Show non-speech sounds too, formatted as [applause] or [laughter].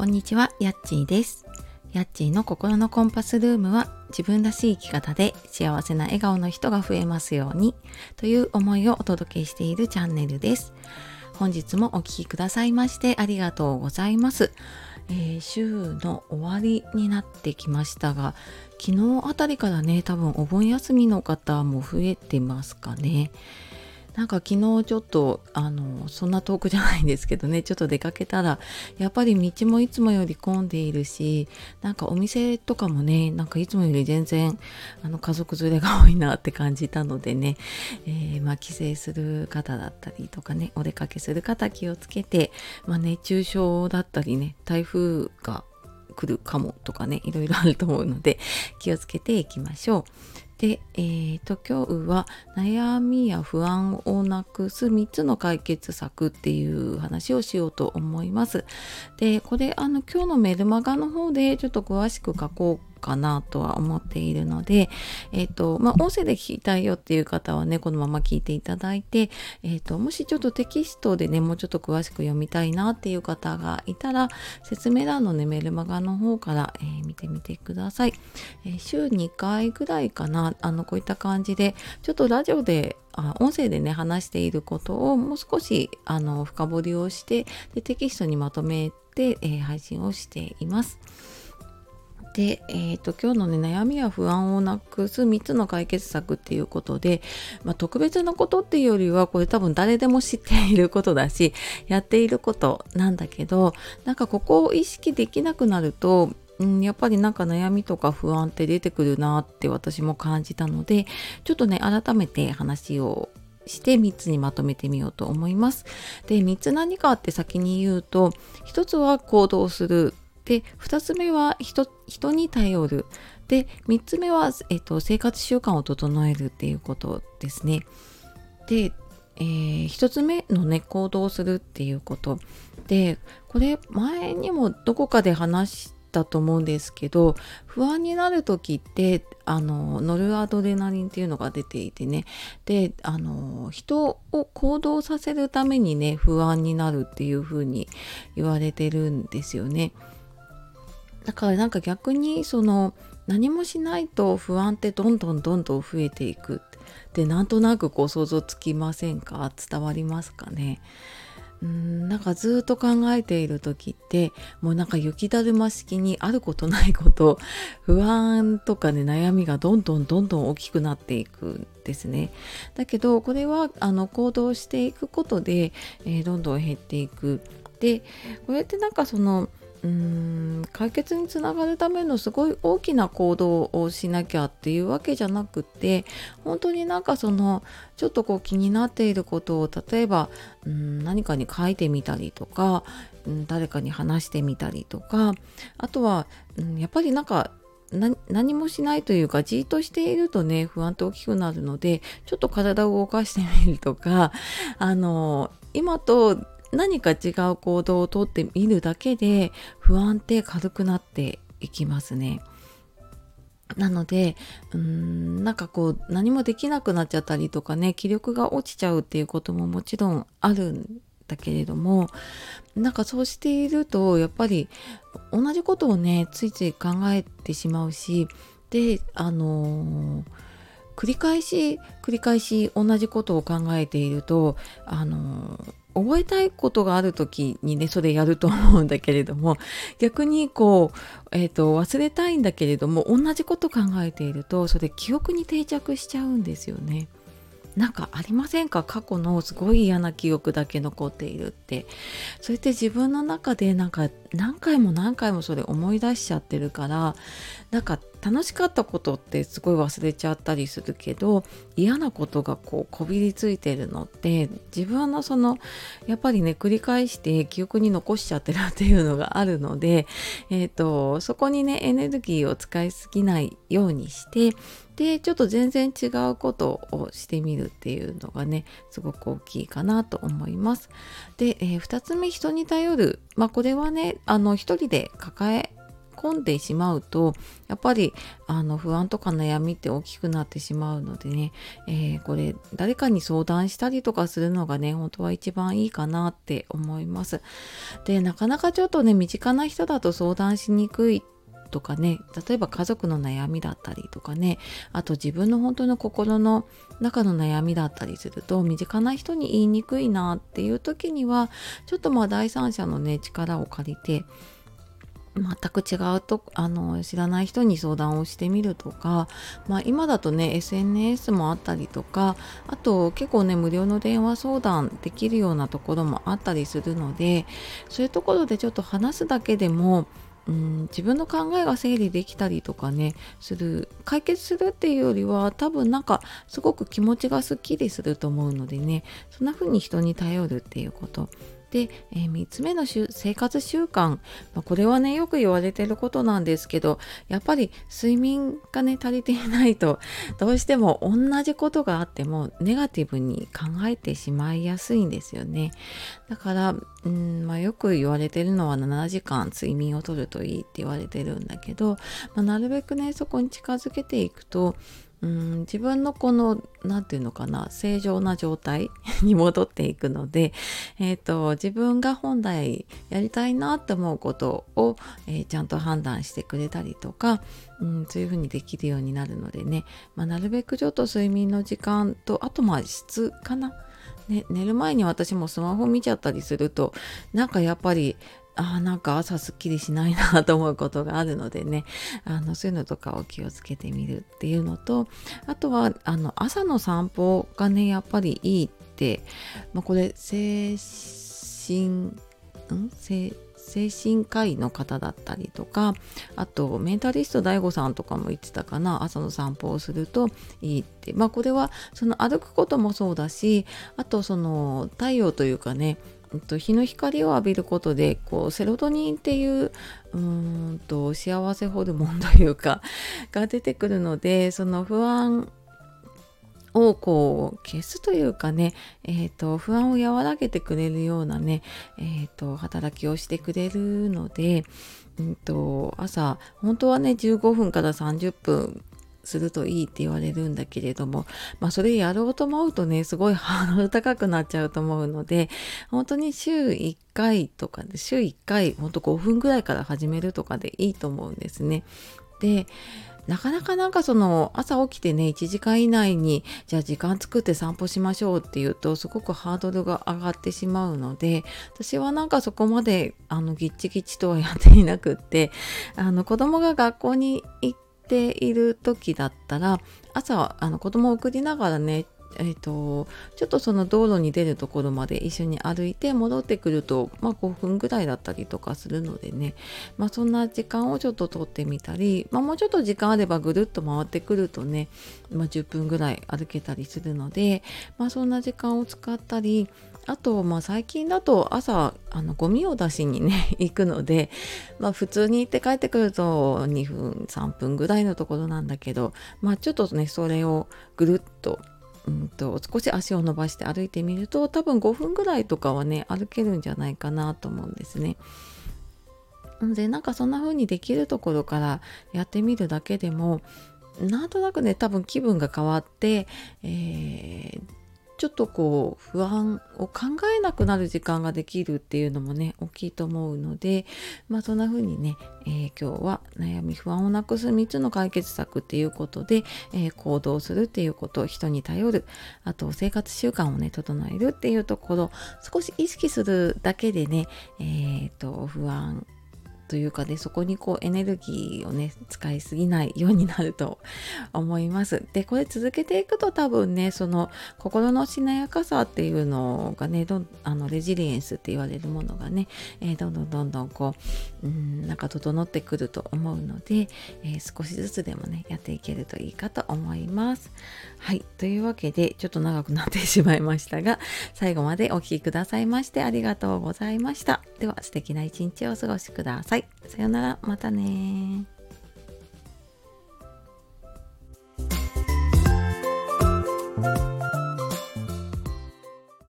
こんにちは、やっちーです。やっちーの心のコンパスルームは自分らしい生き方で幸せな笑顔の人が増えますようにという思いをお届けしているチャンネルです。本日もお聴きくださいましてありがとうございます。えー週の終わりになってきましたが昨日あたりからね多分お盆休みの方も増えてますかね。なんか昨日ちょっとあのそんな遠くじゃないんですけどねちょっと出かけたらやっぱり道もいつもより混んでいるしなんかお店とかもねなんかいつもより全然あの家族連れが多いなって感じたのでね、えーまあ、帰省する方だったりとかねお出かけする方気をつけて、まあ、熱中症だったりね台風が来るかもとかねいろいろあると思うので気をつけていきましょう。で、えー、と今日は悩みや不安をなくす3つの解決策っていう話をしようと思います。でこれあの今日のメルマガの方でちょっと詳しく書こうかなとは思っているので、えっ、と、まあ、音声で聞きたいよっていう方はね、このまま聞いていただいて、えっ、と、もしちょっとテキストでね、もうちょっと詳しく読みたいなっていう方がいたら、説明欄のね、メルマガの方から、えー見てみてください。え週2回ぐらいかな、あの、こういった感じで、ちょっとラジオで、あ音声でね話していることをもう少しあの深掘りをしてでテキストにまとめて、えー配信をしています。で、えー、と今日のね悩みや不安をなくす3つの解決策っていうことで、まあ、特別なことっていうよりはこれ多分誰でも知っていることだしやっていることなんだけどなんかここを意識できなくなるとうん、やっぱりなんか悩みとか不安って出てくるなって私も感じたのでちょっとね改めて話をして3つにまとめてみようと思います。で3つ何かって先に言うと1つは行動するで2つ目は人人に頼るで3つ目は、えっと、生活習慣を整えるっていうことですね。で、えー、1つ目のね行動するっていうことでこれ前にもどこかで話したと思うんですけど不安になる時ってあのノルアドレナリンっていうのが出ていてねであの人を行動させるためにね不安になるっていう風に言われてるんですよね。だからなんか逆にその何もしないと不安ってどんどんどんどん増えていくでなんとなくこう想像つきませんか？伝わりますかね？うんなんかずっと考えている時ってもうなんか雪だるま式にあることないこと不安とかね悩みがどんどんどんどん大きくなっていくんですね。だけどこれはあの行動していくことで、えーどんどん減っていく。でこれってなんかそのうん解決につながるためのすごい大きな行動をしなきゃっていうわけじゃなくて本当になんかそのちょっとこう気になっていることを例えばうん何かに書いてみたりとかうん誰かに話してみたりとかあとはうんやっぱりなんか何もしないというかじっとしているとね不安って大きくなるのでちょっと体を動かしてみるとかあの今と何か違う行動をとってみるだけで不安って軽くなっていきますね。なのでうーんなんかこう何もできなくなっちゃったりとかね気力が落ちちゃうっていうことももちろんあるんだけれどもなんかそうしているとやっぱり同じことをねついつい考えてしまうしであのー繰り返し繰り返し同じことを考えているとあの覚えたいことがある時にねそれやると思うんだけれども逆にこう、えー、と忘れたいんだけれども同じこと考えているとそれ記憶に定着しちゃうんですよね。なんかありませんか？過去のすごい嫌な記憶だけ残っているってそれって自分の中でなんか何回も何回もそれ思い出しちゃってるからなんか楽しかったことってすごい忘れちゃったりするけど嫌なことがこうこびりついてるのって自分のそのやっぱりね繰り返して記憶に残しちゃってるっていうのがあるので、えー、とそこにねエネルギーを使いすぎないようにしてでちょっと全然違うことをしてみるっていうのがねすごく大きいかなと思います。で、え2つ目人に頼るまあこれはねあの一人で抱え込んでしまうとやっぱりあの不安とか悩みって大きくなってしまうのでね、えー、これ誰かに相談したりとかするのがね本当は一番いいかなって思います。でなかなかちょっとね身近な人だと相談しにくいとかね例えば家族の悩みだったりとかねあと自分の本当の心の中の悩みだったりすると身近な人に言いにくいなっていう時にはちょっとまあ第三者のね力を借りて全く違うとあの知らない人に相談をしてみるとか、まあ、今だとね SNS もあったりとかあと結構ね無料の電話相談できるようなところもあったりするのでそういうところでちょっと話すだけでもうん自分の考えが整理できたりとかねする解決するっていうよりは多分なんかすごく気持ちがすっきりすると思うのでねそんな風に人に頼るっていうこと。で、えー、3つ目の生活習慣、まあ、これはねよく言われてることなんですけどやっぱり睡眠がね足りていないとどうしても同じことがあってもネガティブに考えてしまいやすいんですよね。だからうん、まあ、よく言われてるのは7時間睡眠をとるといいって言われてるんだけど、まあ、なるべくねそこに近づけていくとうん自分のこの何て言うのかな正常な状態 [laughs] に戻っていくので、えーと、自分が本来やりたいなって思うことを、えー、ちゃんと判断してくれたりとか、うん、そういうふうにできるようになるのでね、まあ、なるべくちょっと睡眠の時間とあとまあ質かな。ね、寝る前に私もスマホ見ちゃったりするとなんかやっぱりあなんか朝すっきりしないなと思うことがあるのでね。あのそういうのとかを気をつけてみるっていうのとあとはあの朝の散歩がねやっぱりいいって、まあ、これ精神ん？精精神科医の方だったりとかあとメンタリスト DAIGO さんとかも言ってたかな？朝の散歩をするといいって。まあこれはその歩くこともそうだしあとその太陽というかねと日の光を浴びることでこうセロトニンっていううんと幸せホルモンというか [laughs] が出てくるのでその不安をこう消すというかね、えーと、不安を和らげてくれるようなね、えーと働きをしてくれるので、うんと朝本当はね15分から30分するといいって言われるんだけれども、まあそれやろうと思うとね、すごいハードル高くなっちゃうと思うので、本当に週1回とかで、週1回、ほんと5分ぐらいから始めるとかでいいと思うんですね。で、なかなかなんかその朝起きてね1時間以内にじゃあ時間作って散歩しましょうっていうとすごくハードルが上がってしまうので私はなんかそこまであのギッチギチとはやっていなくってあの子供が学校に行ってている時だったら朝あの子供を送りながらねえーと、ちょっとその道路に出るところまで一緒に歩いて戻ってくると、まあ、5分ぐらいだったりとかするのでね、まあ、そんな時間をちょっと取ってみたり、まあ、もうちょっと時間あればぐるっと回ってくるとね、ま、10分ぐらい歩けたりするので、まあ、そんな時間を使ったりあと、まあ、最近だと朝あのゴミを出しにね [laughs] 行くので、まあ、普通に行って帰ってくると2分3分ぐらいのところなんだけど、まあ、ちょっとねそれをぐるっとうんと少し足を伸ばして歩いてみると多分5分ぐらいとかはね歩けるんじゃないかなと思うんですね。でなんかそんな風にできるところからやってみるだけでもなんとなくね多分気分が変わって、えー、ちょっとこう不安を考えなくなる時間ができるっていうのもね大きいと思うのでまあそんな風にね、えー、今日は悩み不安をなくす3つの解決策っていうことで、えー、行動するっていうこと人に頼るあと生活習慣をね整えるっていうところ少し意識するだけでねえー、と不安というかねそこにこうエネルギーをね使いすぎないようになると [laughs] 思います。でこれ続けていくと多分ねその心のしなやかさっていうのがねどんあのレジリエンスって言われるものがね、えー、どんどんどんどんこううんなんか整ってくると思うので、えー、少しずつでもねやっていけるといいかと思います。はい。というわけでちょっと長くなってしまいましたが最後までお聴きくださいましてありがとうございました。では素敵な一日をお過ごしください。さよなら。またね